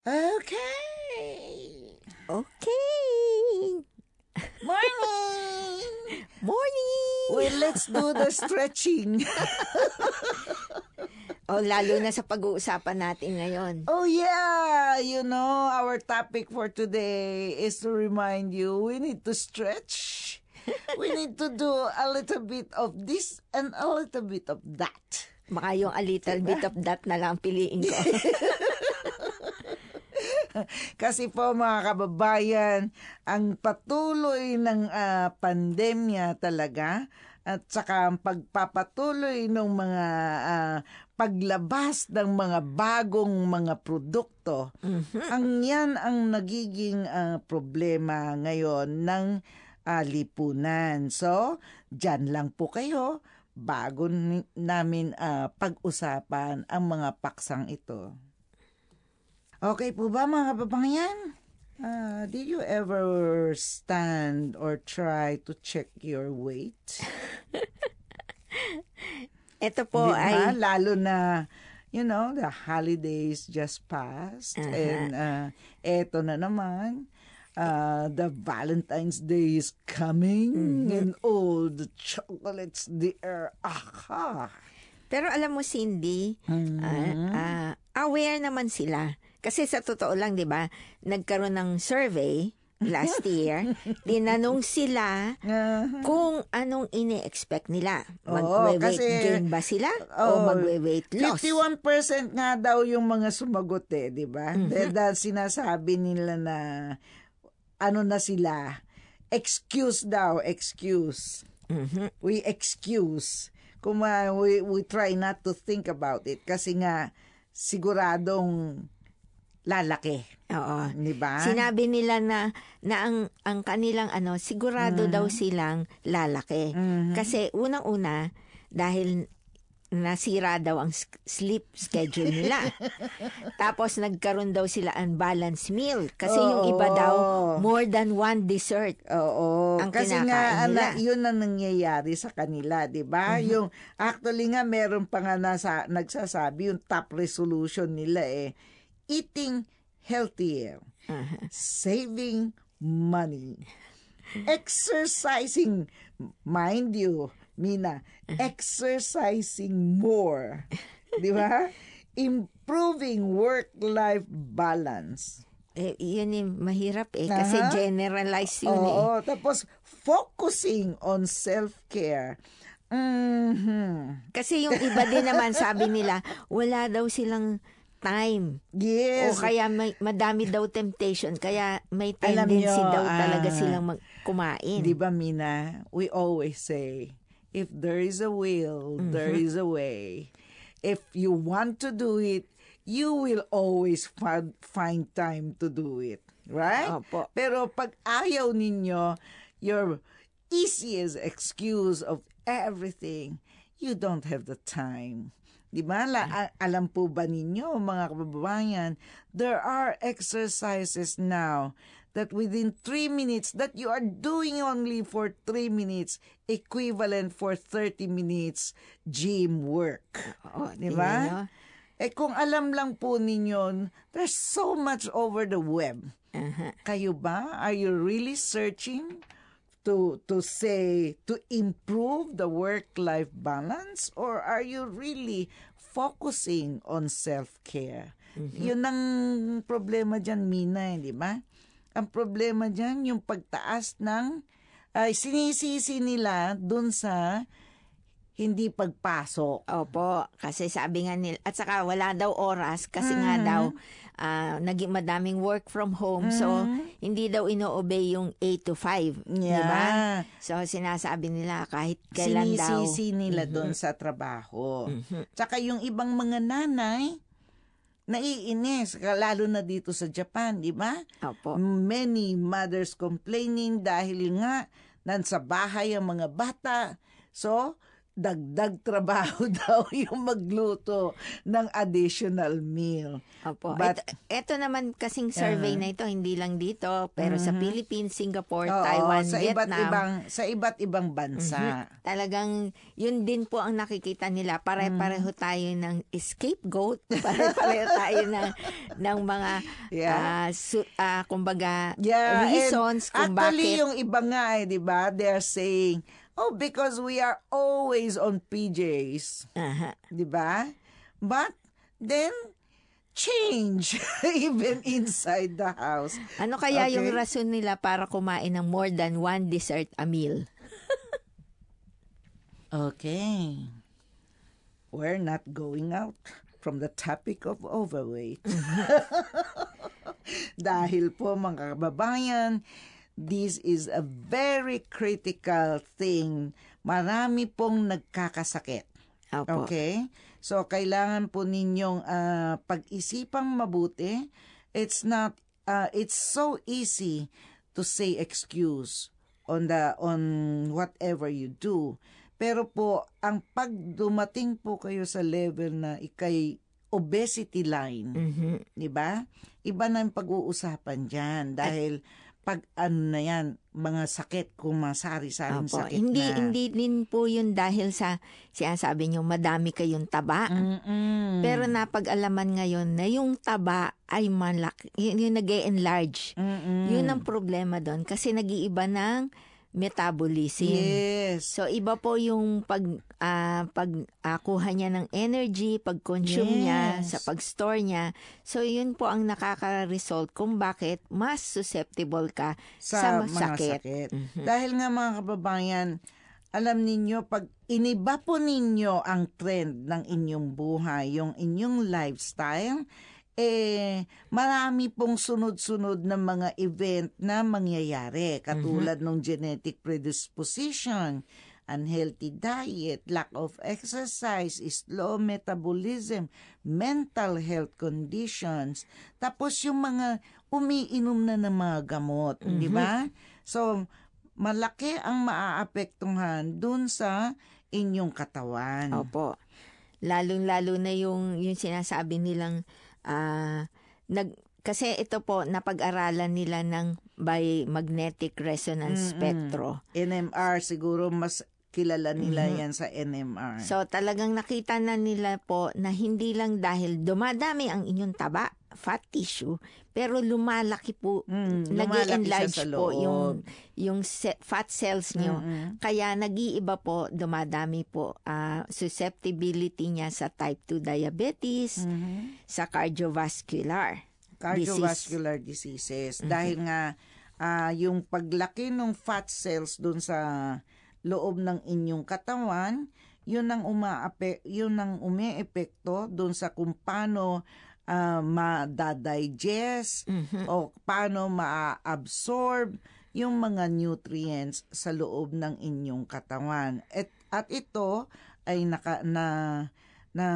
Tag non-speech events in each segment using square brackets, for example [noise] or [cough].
Okay. Okay. Morning. [laughs] Morning! well, let's do the stretching. [laughs] O lalo na sa pag-uusapan natin ngayon. oh yeah, you know, our topic for today is to remind you we need to stretch. we need to do a little bit of this and a little bit of that. Baka yung a little bit of that na lang piliin ko. [laughs] [laughs] Kasi po mga kababayan, ang patuloy ng ah, pandemya talaga at saka ang pagpapatuloy ng mga ah, paglabas ng mga bagong mga produkto, ang yan ang nagiging ah, problema ngayon ng ah, lipunan. So, dyan lang po kayo bago namin ah, pag-usapan ang mga paksang ito. Okay po ba mga kababayan? Uh, did you ever stand or try to check your weight? [laughs] Ito po Di ba? ay Lalo na, you know, the holidays just passed. Uh-huh. And uh, eto na naman, uh, the Valentine's Day is coming. Mm-hmm. And all the chocolates, the air, aha! pero alam mo Cindy, Mm-hmm. ah, ah, aware naman sila. Kasi sa totoo lang, 'di ba, nagkaroon ng survey last [laughs] year, tinanong sila Uh, kung anong ini-expect nila. Magwe-weight kasi- gain ba sila Oo, o magwe-weight loss? 51% nga daw yung mga sumagot eh, di ba? Mm-hmm. Dahil sinasabi nila na ano na sila, excuse daw, excuse. Mhm. We excuse. Kung uh, we, we try not to think about it kasi nga siguradong lalaki, Oo. di ba? Sinabi nila na na ang ang kanilang ano sigurado daw Mm-hmm. silang lalaki. Kasi unang-una dahil nasira daw ang sleep schedule nila. [laughs] Tapos nagkaroon daw sila unbalanced meal kasi yung iba daw Oo. more than one dessert. Oo. ang kasi kinakain nga, nila. ana, yun ang nangyayari sa kanila, di ba? Yung, actually nga, meron pa nga nasa, nagsasabi, yung top resolution nila eh, eating healthier, saving money, exercising, mind you, Mina, exercising more, di ba? Improving work-life balance. Eh, yun yung mahirap eh kasi Aha. generalize yun eh. Oo, tapos focusing on self-care. Mhm. Kasi yung iba din naman sabi nila wala daw silang time. Yes. O kaya may, madami daw temptation, kaya may tendency nyo, daw talaga ah, silang mag- kumain. Di ba, Mina? We always say, if there is a will, there Mm-hmm. is a way. If you want to do it, you will always find, find time to do it. Right? Opo. Pero pag ayaw ninyo, your easiest excuse of everything, you don't have the time. Di ba? La, a- alam po ba ninyo, mga kababayan, there are exercises now that within three minutes, that you are doing only for three minutes, equivalent for 30 minutes gym work. Oo, Di ba? Eh kung alam lang po ninyo, there's so much over the web. Aha. Kayo ba? Are you really searching to to say to improve the work-life balance or are you really focusing on self-care? Yun ang problema diyan Mina, eh, di ba? Ang problema diyan yung pagtaas ng ay sinisisi nila dun sa hindi pagpasok. Opo, kasi sabi nga nila, at saka wala daw oras kasi nga Mm-hmm. daw ah, naging madaming work from home. So, hindi daw ino-obey yung 8 to 5. Di ba? Yeah. So, sinasabi nila kahit kailan daw. sinisisi nila doon sa trabaho. Tsaka yung ibang mga nanay, naiinis, lalo na dito sa Japan, di ba? Opo. Many mothers complaining dahil nga nasa bahay ang mga bata. So, dagdag trabaho [laughs] daw yung magluto ng additional meal. Opo. But- ito, ito naman kasing survey na ito, hindi lang dito, pero sa Philippines, Singapore, Mm-hmm. Oo, Taiwan, sa Vietnam. iba't ibang sa iba't ibang bansa. Talagang yun din po ang nakikita nila. Pare-pareho Mm-hmm. tayo ng scapegoat. [laughs] Pare-pareho tayo ng, ng mga, Yeah. ah, su- ah, kumbaga, Yeah, reasons kung actually bakit. yung iba nga eh, 'di ba? They're saying, "Oh, because we are always on PJs." Aha. 'Di ba? But then change [laughs] even inside the house. Ano kaya yung Okay. rason nila para kumain ng more than one dessert a meal? [laughs] Okay. We're not going out from the topic of overweight. [laughs] Dahil po mga kababayan, this is a very critical thing. Marami pong nagkakasakit. Opo. Okay? So, kailangan po ninyong ah, pag-isipang mabuti. It's not, ah, it's so easy to say excuse on the on whatever you do. Pero po, ang pag dumating po kayo sa level na ikay obesity line, Mhm. di ba? Iba na yung pag-uusapan dyan dahil pag ano na yan, mga sakit, kung mga sari-saring Opo. sakit Hindi, na. hindi din po yun dahil sa, sinasabi nyo, madami kayong taba. Mm-mm. Pero napag-alaman ngayon na yung taba ay malaki, yun, yung nag enlarge. Yun ang problema doon kasi nag-iiba ng metabolism. Yes. So iba po yung pag ah, pag kuha niya ng energy, pag-consume niya, Yes. sa pag-store niya. So yun po ang nakaka-result kung bakit mas susceptible ka sa, sa, mga sakit. sakit. Mhm. Dahil nga mga kababayan, alam ninyo, pag iniba po ninyo ang trend ng inyong buhay, yung inyong lifestyle, eh, marami pong sunod-sunod na mga event na mangyayari, katulad ng genetic predisposition, unhealthy diet, lack of exercise, slow metabolism, mental health conditions, tapos yung mga umiinom na ng mga gamot, di ba? So, malaki ang maaapektuhan dun sa inyong katawan. Opo. Lalong-lalo na yung, yung sinasabi nilang ah, nag kasi ito po napag-aralan nila ng by magnetic resonance spectro. NMR, siguro mas kilala nila yan sa NMR. Mm-hmm. So talagang nakita na nila po na hindi lang dahil dumadami ang inyong taba, fat tissue, pero lumalaki po, Mm, nag lumalaki enlarge siya sa po yung, yung se- fat cells nyo. Mm-mm. Kaya nag-iiba po, dumadami po ah, susceptibility niya sa type 2 diabetes, Mhm. sa cardiovascular. cardiovascular diseases dahil nga ah, yung paglaki ng fat cells dun sa loob ng inyong katawan yun ang umaape yun ang umeepekto dun sa kung paano ah, ma-digest Mhm. o paano ma-absorb yung mga nutrients sa loob ng inyong katawan. At, at ito ay naka, na, na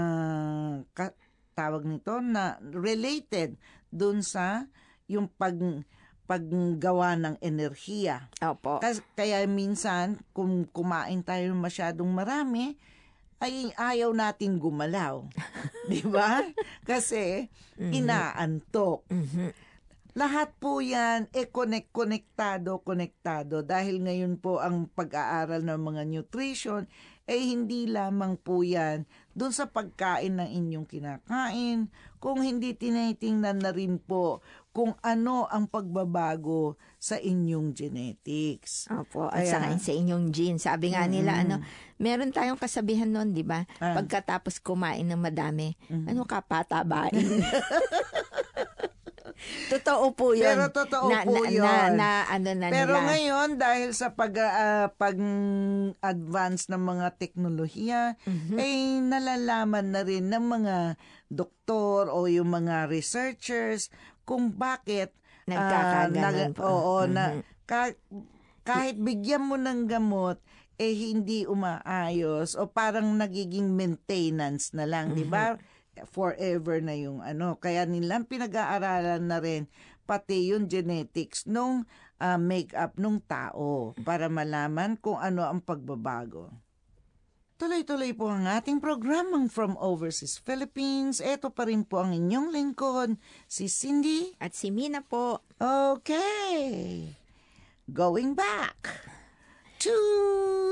ka- tawag nito na related dun sa yung pag paggawa ng enerhiya. Opo. Kas- Kaya minsan, kung kumain tayo masyadong marami, ay ayaw nating gumalaw. [laughs] Di ba? Kasi inaantok. Mhm. Lahat po yan, e connect, konektado, konektado. Dahil ngayon po ang pag-aaral ng mga nutrition, eh hindi lamang po yan dun sa pagkain ng inyong kinakain, kung hindi tinitingnan na rin po kung ano ang pagbabago sa inyong genetics. Opo, at Kaya- saka sa inyong genes. Sabi nga nila, ano, meron tayong kasabihan noon, di ba? Ah. Pagkatapos kumain ng madami, ano ka patabain? [laughs] Totoo po yun. Pero totoo na, po na, yun. Na, na, ano na Pero nila. ngayon dahil sa pag ah, pag-advance ng mga teknolohiya, Mhm. ay nalalaman na rin ng mga doktor o yung mga researchers kung bakit ah, Nagkakaganon nag- po. Oo, na Mhm. ka- kahit bigyan mo ng gamot eh hindi umaayos o parang nagiging maintenance na lang, di ba? Forever na yung ano. Kaya nilang pinag-aaralan na rin pati yung genetics nung ah, make-up nung tao para malaman kung ano ang pagbabago. Tuloy-tuloy po ang ating programang From Overseas Philippines. Ito pa rin po ang inyong lingkod, si Cindy. At si Mina po. Okay. Going back to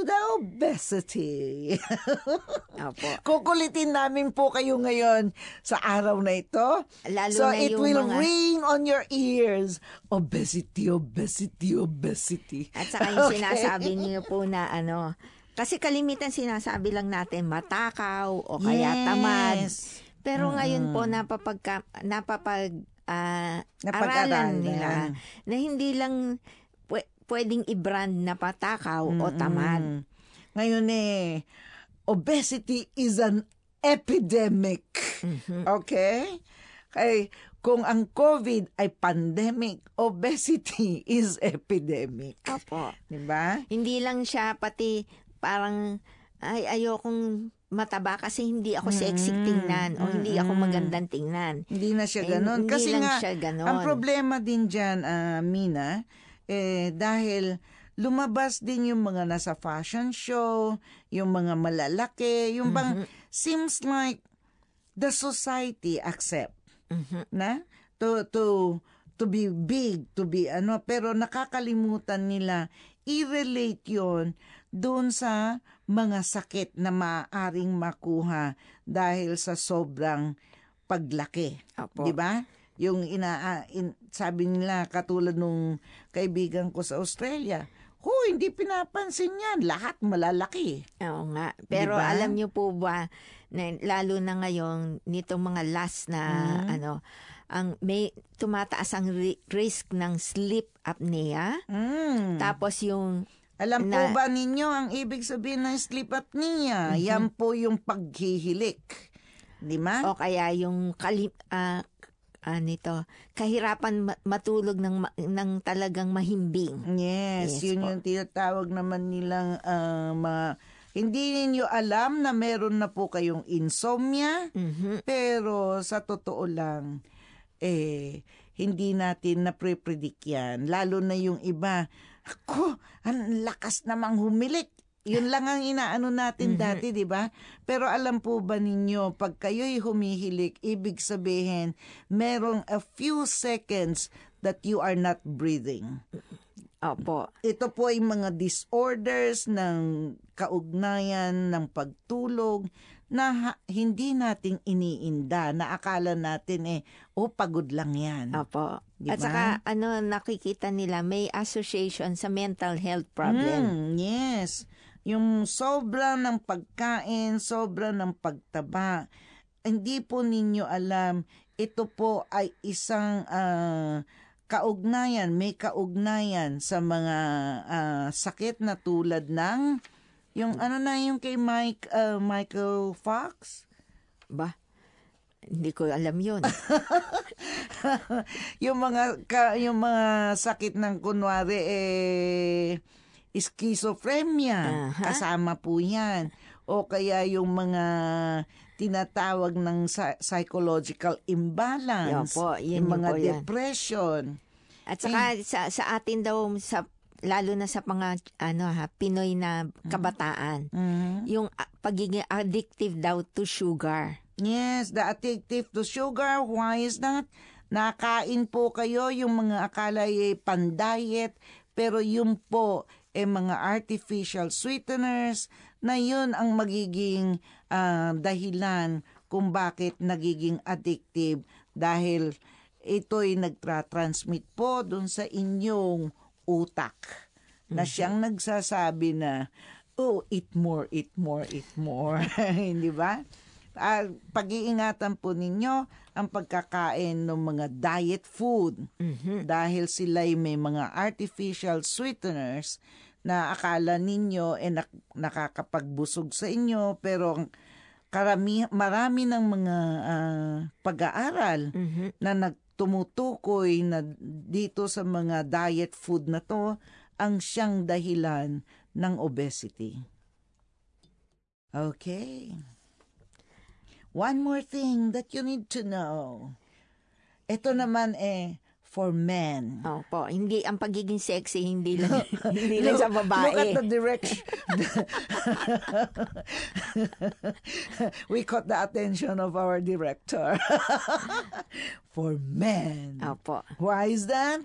the obesity. [laughs] Opo. Kukulitin namin po kayo ngayon sa araw na ito. Lalo so na it will mga- ring on your ears. Obesity, obesity, obesity. At saka yung [laughs] Okay. sinasabi niyo po na ano, kasi kalimitan sinasabi lang natin matakaw o kaya Yes. tamad. Pero ngayon po napapagka, napapag ah, Napag-aralan. aralan nila na hindi lang pwedeng i-brand na patakaw o tamad. Ngayon eh, obesity is an epidemic. Mhm. Okay? Kay kung ang COVID ay pandemic, obesity [laughs] is epidemic. Opo. Di ba? Hindi lang siya pati parang ay ayokong mataba kasi hindi ako sexy tingnan o hindi ako magandang tingnan. Hindi na siya Eh, ganon. hindi Kasi lang nga, siya ganon. ang problema din dyan, ah, Mina, eh, dahil lumabas din yung mga nasa fashion show, yung mga malalaki, yung bang, Mm-hmm. seems like the society accept Mhm. na to to to be big to be ano pero nakakalimutan nila i-relate yon doon sa mga sakit na maaaring makuha dahil sa sobrang paglaki Opo. 'di ba yung ina in, sabi nila katulad nung kaibigan ko sa Australia Ho, hindi pinapansin yan. Lahat malalaki. Oo nga. Pero Diba? alam niyo po ba, na, lalo na ngayon, nitong mga last na, Mm-hmm. ano, ang may tumataas ang ri- risk ng sleep apnea. Mm. Tapos yung, Alam po na- ba ninyo ang ibig sabihin ng sleep apnea? Mm-hmm. Yan po yung paghihilik. Di ba? o kaya yung kalim, ah, ano ito, kahirapan ma- matulog ng, ng talagang mahimbing. Yes, Yes yun po. yung tinatawag naman nilang ah, mga... Hindi ninyo alam na meron na po kayong insomnia, Mhm. pero sa totoo lang, eh, hindi natin na-predict yan. Lalo na yung iba, ako, ang lakas namang humilik. Yun lang ang inaano natin dati, di ba? Pero alam po ba ninyo, pag kayo'y humihilik, ibig sabihin, merong a few seconds that you are not breathing. Opo. Ito po ay mga disorders ng kaugnayan ng pagtulog na ha- hindi nating iniinda, na akala natin eh, oh, pagod lang yan. Opo. Di At saka, ano, nakikita nila, may association sa mental health problem. Mm, yes. Yung sobra ng pagkain, sobra ng pagtaba, hindi po ninyo alam, ito po ay isang ah, kaugnayan, may kaugnayan sa mga ah, sakit na tulad ng, yung ano na yung kay Mike, ah, Michael Fox? Ba? Hindi ko alam yun. [laughs] yung mga ka, yung mga sakit ng kunwari eh schizophrenia Aha. kasama po 'yan o kaya yung mga tinatawag ng psy- psychological imbalance Yan po, yun yung yun mga po yan. depression At saka sa, sa atin daw, sa, lalo na sa mga ano ha, Pinoy na kabataan, Mhm. yung pagiging addictive daw to sugar. yes the addictive to sugar why is that nakain po kayo yung mga akala ay pan-diet pero yun po eh mga artificial sweeteners na yun ang magiging ah, dahilan kung bakit nagiging addictive dahil ito'y nagtra-transmit po dun sa inyong utak na siyang nagsasabi na oh eat more eat more eat more. [laughs] Hindi ba Ah, pag-iingatan po ninyo ang pagkakain ng mga diet food Mhm. dahil sila'y may mga artificial sweeteners na akala ninyo eh nak- nakakapagbusog sa inyo pero karami marami ng mga ah, pag-aaral Mhm. na nagtumutukoy na dito sa mga diet food na to ang siyang dahilan ng obesity. Okay. One more thing that you need to know. Ito naman eh, for men. Opo, hindi ang pagiging sexy hindi [laughs] lang hindi lang sa babae. Look at the direction. [laughs] we caught the attention of our director. [laughs] for men. Opo. Why is that?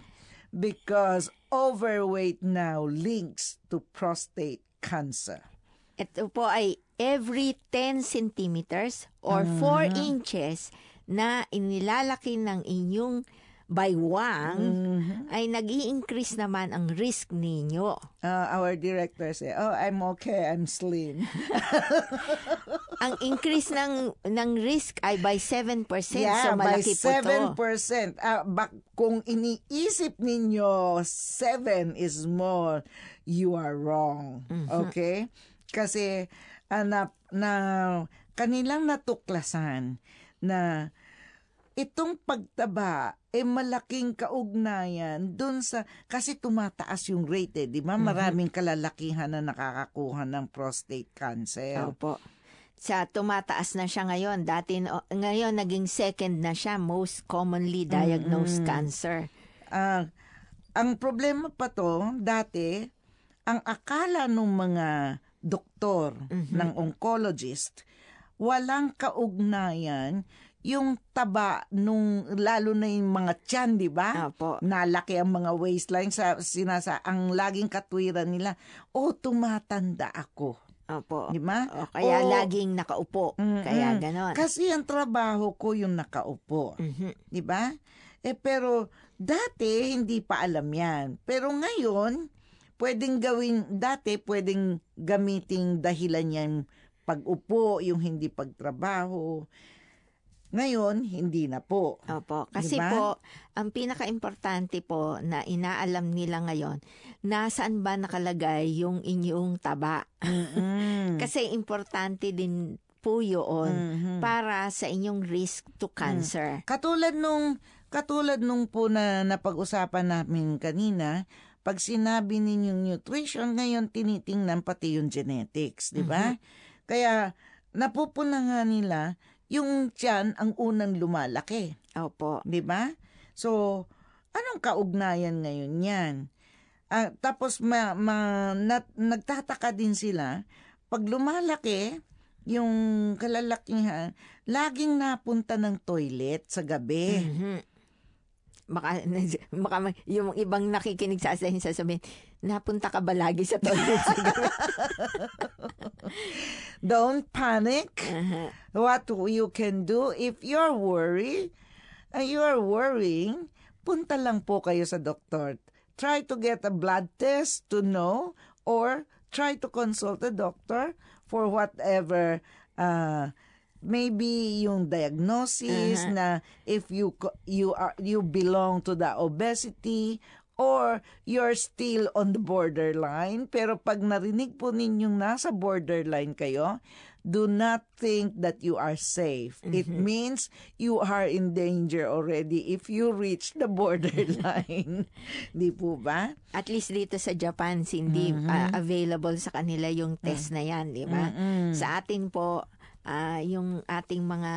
Because overweight now links to prostate cancer. Ito po ay every 10 centimeters or 4 inches na inilalaki ng inyong baywang ay nag increase naman ang risk ninyo. Uh, our director say, "Oh, I'm okay. I'm slim." [laughs] ang increase ng ng risk ay by 7%. yeah, so malaki by po seven to. percent. Uh, bak kung iniisip ninyo seven is small, you are wrong. Okay? Kasi uh, na, na kanilang natuklasan na itong pagtaba eh malaking kaugnayan dun sa kasi tumataas yung rate eh, di ba? Maraming kalalakihan na nakakakuha ng prostate cancer. Opo. Sa tumataas na siya ngayon. Dati ngayon naging second na siya most commonly diagnosed cancer. Ah, ang problema pa to, dati, ang akala ng mga doktor, ng oncologist, walang kaugnayan yung taba nung lalo na yung mga tiyan, di ba? Opo. Nalaki ang mga waistline sa sinasa ang laging katwiran nila, oh tumatanda ako. Opo. Di ba? O, kaya O, laging nakaupo. Mm-mm. Kaya ganon. Kasi ang trabaho ko yung nakaupo. Mhm. Di ba? Eh pero dati hindi pa alam yan. Pero ngayon, pwedeng gawin, dati pwedeng gamiting dahilan yan pag-upo, yung hindi pagtrabaho. Ngayon, hindi na po. Opo. Kasi Diba? po, ang pinaka-importante po na inaalam nila ngayon, nasaan ba nakalagay yung inyong taba? Mm-mm. [laughs] Kasi importante din po yun Mhm. para sa inyong risk to cancer. Katulad nung katulad nung po na napag-usapan namin kanina, pag sinabi ninyong nutrition, ngayon tinitingnan pati yung genetics, di ba? Kaya napupuna nga nila yung tiyan ang unang lumalaki, Opo. di ba? So, anong kaugnayan ngayon yan? Ah, tapos ma, ma, nat- nagtataka din sila, pag lumalaki, yung kalalakihan, laging napunta ng toilet sa gabi. Mhm. Baka, baka [laughs] yung ibang nakikinig sa atin sasabihin, napunta ka ba lagi sa toilet? sa gabi?" Don't panic. Aha. What you can do if you're worried, uh, you're worrying, punta lang po kayo sa doktor. Try to get a blood test to know or try to consult a doctor for whatever uh, maybe yung diagnosis Uh-huh. na if you you are you belong to the obesity or you're still on the borderline. Pero pag narinig po ninyong nasa borderline kayo do not think that you are safe. It means you are in danger already if you reach the [laughs] borderline. Di po ba? At least dito sa Japan, hindi ah, available sa kanila yung test na yan, di ba? Sa atin po, ah, yung ating mga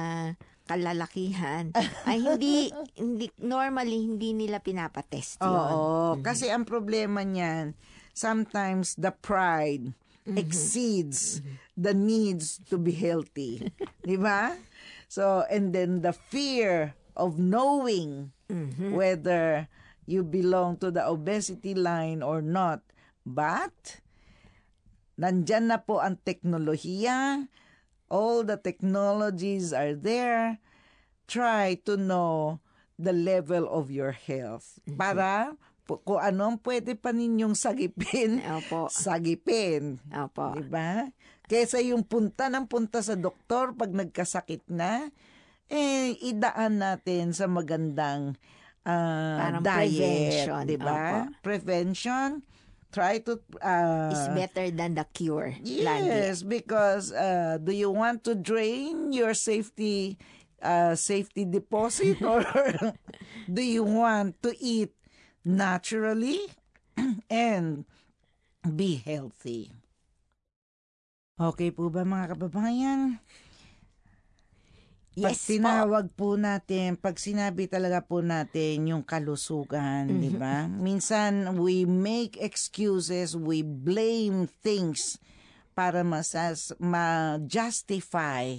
kalalakihan [laughs] ay hindi hindi normally hindi nila pinapatest yun. Oo, kasi ang problema niyan, sometimes the pride exceeds the needs to be healthy. [laughs] Di ba? So, and then the fear of knowing whether you belong to the obesity line or not. But, nandyan na po ang teknolohiya. All the technologies are there. Try to know the level of your health. Para pu- kung anong pwede pa ninyong sagipin, [laughs] Opo. sagipin. Opo. Di ba? Kesa yung punta ng punta sa doktor pag nagkasakit na, eh, idaan natin sa magandang ah, Parang diet. prevention. Di ba? Opo. Prevention. Try to... ah, Is better than the cure. Lagi. Yes, because uh, do you want to drain your safety uh, safety deposit [laughs] or do you want to eat naturally [clears throat] and be healthy? Okay po ba mga kababayan? Pag Yes po. po natin, pag sinabi talaga po natin yung kalusugan, Mm-hmm. di ba? Minsan we make excuses, we blame things para masas ma-justify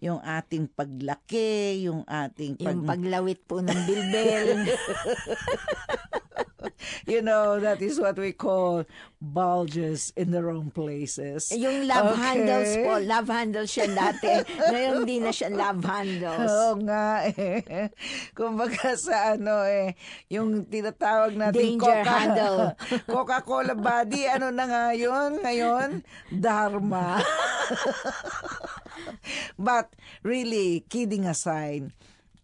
yung ating paglaki, yung ating pag, Mm-hmm. Yung paglawit po ng bilbil. [laughs] you know, that is what we call bulges in the wrong places. yung love Okay. handles po, love handles siya dati. [laughs] Ngayon hindi na siya love handles. Oo nga eh. Kumbaga sa ano eh, yung tinatawag natin Danger handle. [laughs] Coca-Cola body, ano na nga yun ngayon? Dharma. [laughs] But really, kidding aside,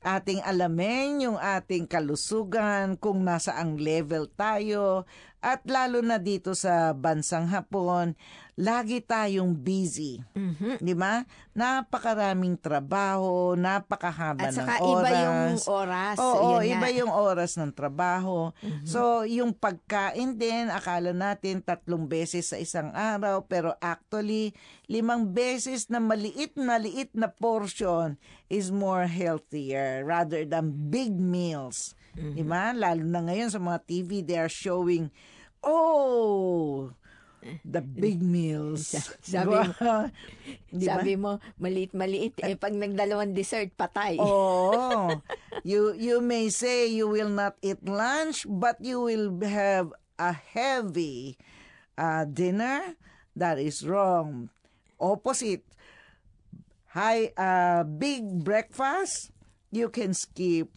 ating alamin yung ating kalusugan, kung nasa ang level tayo, at lalo na dito sa bansang Hapon, lagi tayong busy. Mhm. Di ba? Napakaraming trabaho, napakahaba At saka ng oras. iba yung oras. Oo, Yun iba nga. yung oras ng trabaho. So, yung pagkain din, akala natin tatlong beses sa isang araw, pero actually, limang beses na maliit na liit na portion is more healthier rather than big meals. Di ba? Lalo na ngayon sa mga TV, they are showing, oh, the [laughs] big meals. Sabi mo- [laughs] Di ba? Sabi mo, maliit-maliit. Eh, pag nagdalawang dessert, patay. Oh, [laughs] you you may say you will not eat lunch, but you will have a heavy uh, dinner. That is wrong. Opposite. High, uh, big breakfast. You can skip,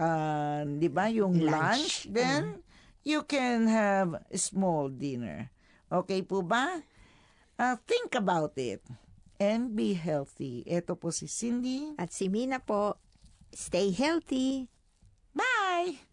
uh, di ba, yung lunch. Lunch. Then you can have a small dinner. Okay po ba? Uh, think about it and be healthy. Ito po si Cindy. At si Mina po, stay healthy. Bye!